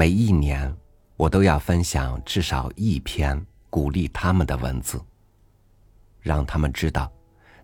每一年，我都要分享至少一篇鼓励他们的文字，让他们知道，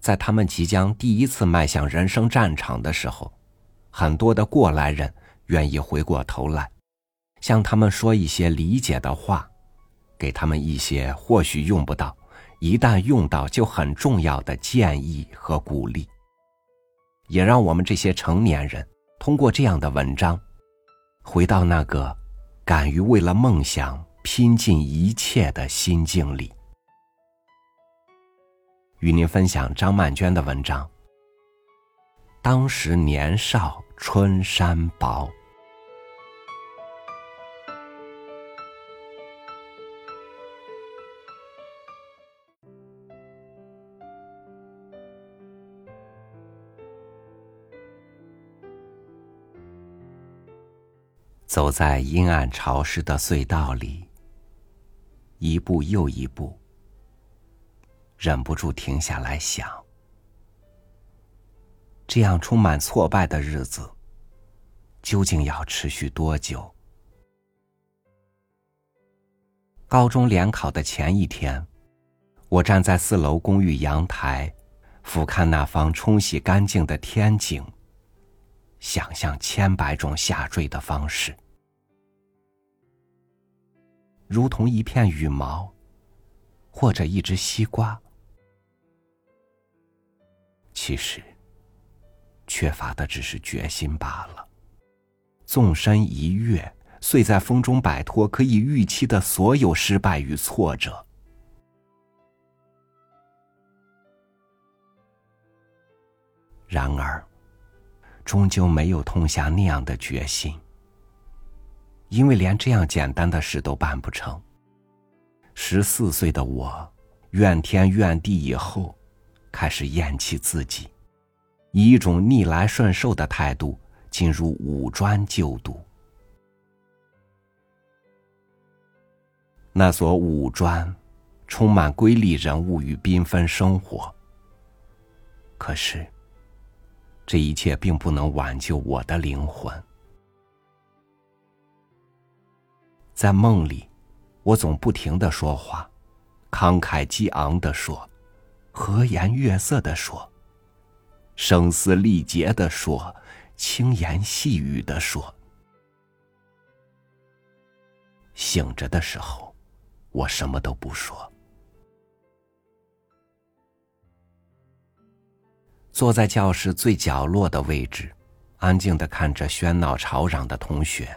在他们即将第一次迈向人生战场的时候，很多的过来人愿意回过头来，向他们说一些理解的话，给他们一些或许用不到，一旦用到就很重要的建议和鼓励，也让我们这些成年人通过这样的文章。回到那个敢于为了梦想拼尽一切的心境里，与您分享张曼娟的文章。当时年少春山薄。走在阴暗潮湿的隧道里，一步又一步，忍不住停下来想：这样充满挫败的日子，究竟要持续多久？高中联考的前一天，我站在四楼公寓阳台，俯瞰那方冲洗干净的天井，想象千百种下坠的方式。如同一片羽毛，或者一只西瓜。其实，缺乏的只是决心罢了。纵身一跃，遂在风中摆脱可以预期的所有失败与挫折。然而，终究没有痛下那样的决心。因为连这样简单的事都办不成。十四岁的我，怨天怨地以后，开始厌弃自己，以一种逆来顺受的态度进入五专就读。那所五专，充满瑰丽人物与缤纷生活。可是，这一切并不能挽救我的灵魂。在梦里，我总不停的说话，慷慨激昂的说，和颜悦色的说，声嘶力竭的说，轻言细语的说。醒着的时候，我什么都不说，坐在教室最角落的位置，安静的看着喧闹吵嚷的同学。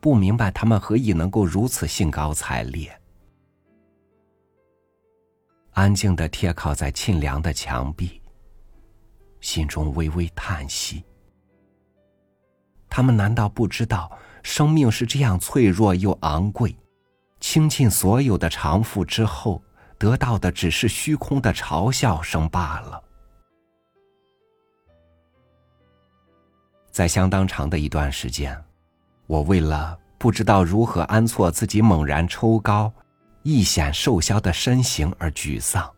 不明白他们何以能够如此兴高采烈。安静的贴靠在沁凉的墙壁，心中微微叹息。他们难道不知道生命是这样脆弱又昂贵？倾尽所有的偿付之后，得到的只是虚空的嘲笑声罢了。在相当长的一段时间。我为了不知道如何安错自己猛然抽高、一显瘦削的身形而沮丧。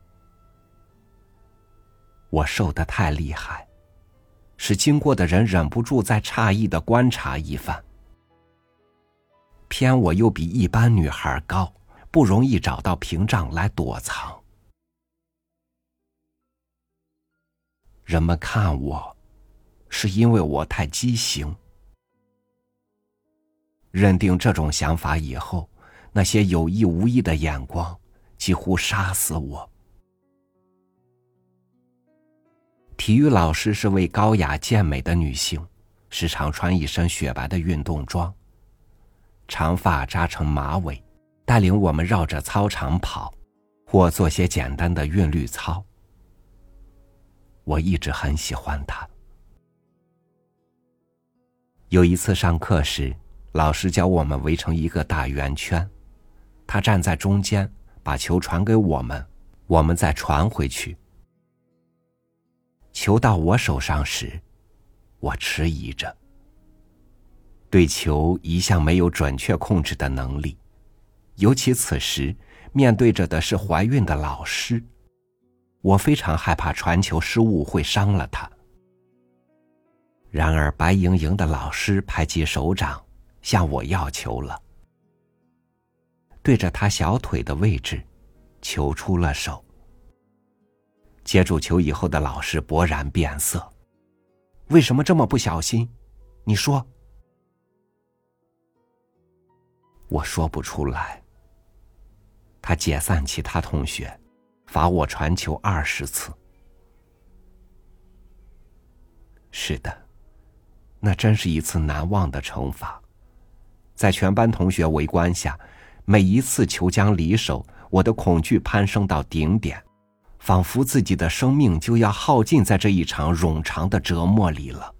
我瘦得太厉害，使经过的人忍不住再诧异的观察一番。偏我又比一般女孩高，不容易找到屏障来躲藏。人们看我，是因为我太畸形。认定这种想法以后，那些有意无意的眼光几乎杀死我。体育老师是位高雅健美的女性，时常穿一身雪白的运动装，长发扎成马尾，带领我们绕着操场跑，或做些简单的韵律操。我一直很喜欢她。有一次上课时。老师教我们围成一个大圆圈，他站在中间，把球传给我们，我们再传回去。球到我手上时，我迟疑着，对球一向没有准确控制的能力，尤其此时面对着的是怀孕的老师，我非常害怕传球失误会伤了他。然而白莹莹的老师拍起手掌。向我要球了，对着他小腿的位置，球出了手。接住球以后的老师勃然变色，为什么这么不小心？你说？我说不出来。他解散其他同学，罚我传球二十次。是的，那真是一次难忘的惩罚。在全班同学围观下，每一次球将离手，我的恐惧攀升到顶点，仿佛自己的生命就要耗尽在这一场冗长的折磨里了。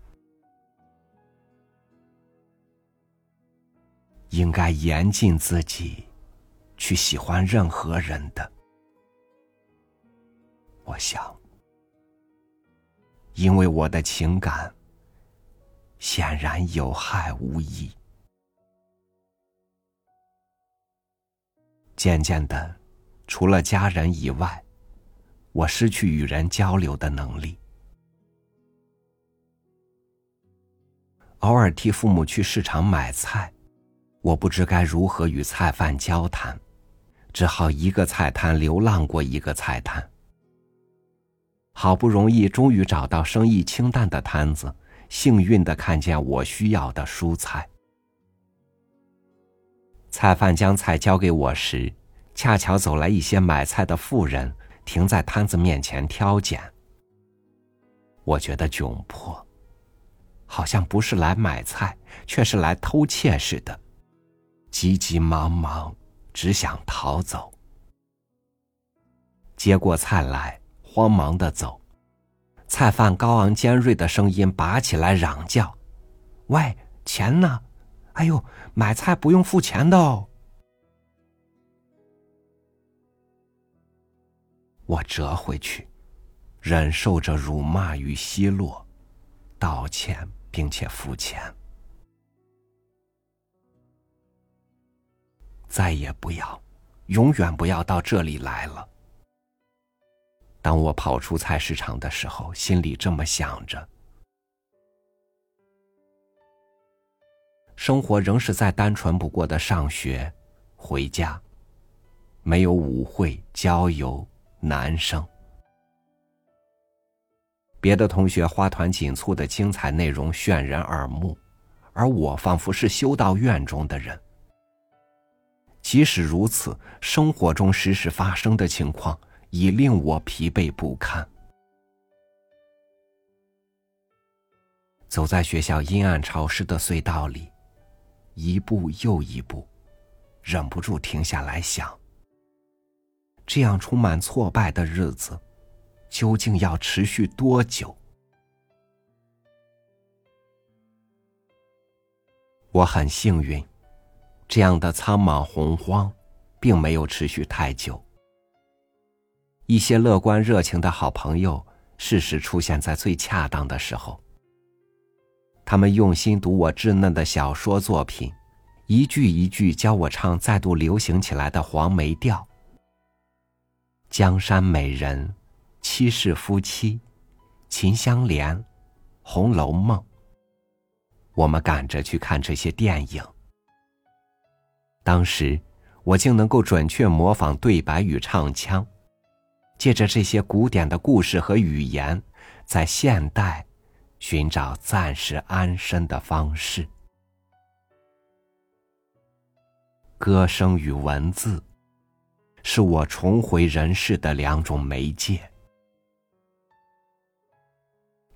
应该严禁自己去喜欢任何人的，我想，因为我的情感显然有害无益。渐渐的，除了家人以外，我失去与人交流的能力。偶尔替父母去市场买菜，我不知该如何与菜贩交谈，只好一个菜摊流浪过一个菜摊。好不容易，终于找到生意清淡的摊子，幸运的看见我需要的蔬菜。菜贩将菜交给我时，恰巧走来一些买菜的妇人，停在摊子面前挑拣。我觉得窘迫，好像不是来买菜，却是来偷窃似的，急急忙忙，只想逃走。接过菜来，慌忙的走，菜贩高昂尖锐的声音拔起来嚷叫：“喂，钱呢？”哎呦，买菜不用付钱的哦！我折回去，忍受着辱骂与奚落，道歉并且付钱。再也不要，永远不要到这里来了。当我跑出菜市场的时候，心里这么想着。生活仍是再单纯不过的上学、回家，没有舞会、郊游、男生。别的同学花团锦簇的精彩内容炫人耳目，而我仿佛是修道院中的人。即使如此，生活中时时发生的情况已令我疲惫不堪。走在学校阴暗潮湿的隧道里。一步又一步，忍不住停下来想：这样充满挫败的日子，究竟要持续多久？我很幸运，这样的苍茫洪荒，并没有持续太久。一些乐观热情的好朋友，适时出现在最恰当的时候。他们用心读我稚嫩的小说作品，一句一句教我唱再度流行起来的黄梅调。江山美人，七世夫妻，秦香莲，红楼梦。我们赶着去看这些电影。当时，我竟能够准确模仿对白与唱腔，借着这些古典的故事和语言，在现代。寻找暂时安身的方式。歌声与文字，是我重回人世的两种媒介。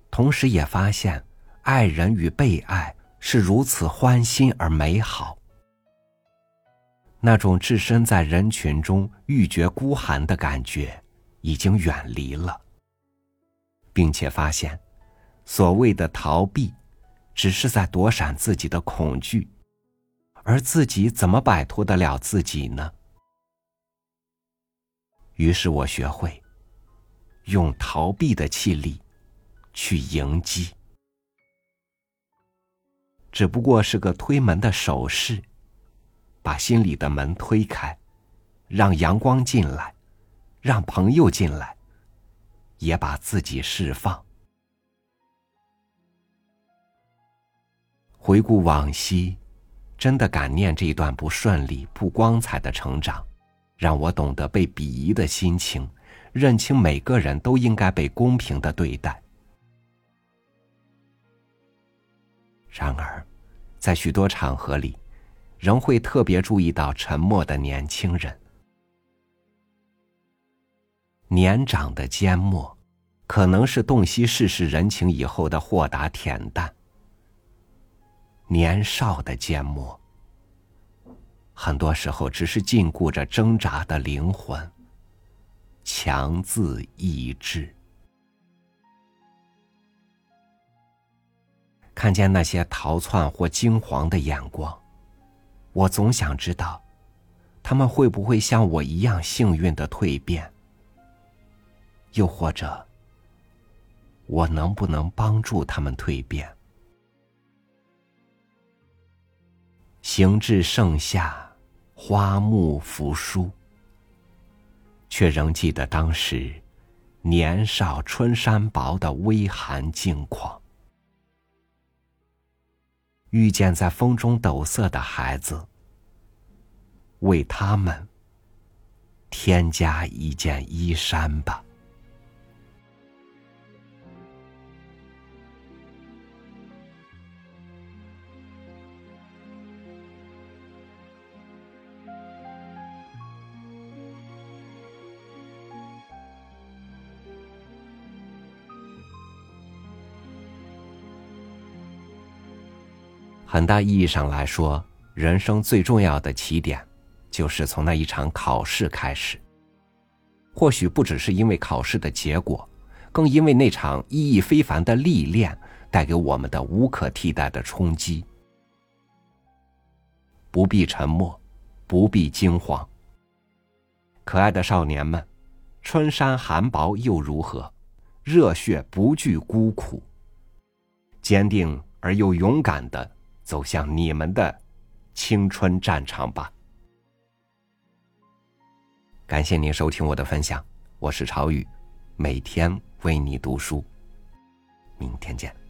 同时也发现，爱人与被爱是如此欢欣而美好。那种置身在人群中欲绝孤寒的感觉，已经远离了，并且发现。所谓的逃避，只是在躲闪自己的恐惧，而自己怎么摆脱得了自己呢？于是我学会用逃避的气力去迎击，只不过是个推门的手势，把心里的门推开，让阳光进来，让朋友进来，也把自己释放。回顾往昔，真的感念这一段不顺利、不光彩的成长，让我懂得被鄙夷的心情，认清每个人都应该被公平的对待。然而，在许多场合里，仍会特别注意到沉默的年轻人。年长的缄默，可能是洞悉世事人情以后的豁达恬淡；年少的缄默，很多时候只是禁锢着挣扎的灵魂，强自抑制。看见那些逃窜或惊惶的眼光，我总想知道，他们会不会像我一样幸运的蜕变？又或者，我能不能帮助他们蜕变？行至盛夏，花木扶疏，却仍记得当时年少春衫薄的微寒境况。遇见在风中抖瑟的孩子，为他们添加一件衣衫吧。很大意义上来说，人生最重要的起点，就是从那一场考试开始。或许不只是因为考试的结果，更因为那场意义非凡的历练带给我们的无可替代的冲击。不必沉默，不必惊慌。可爱的少年们，春山寒薄又如何？热血不惧孤苦，坚定而又勇敢的。走向你们的青春战场吧！感谢您收听我的分享，我是朝雨，每天为你读书，明天见。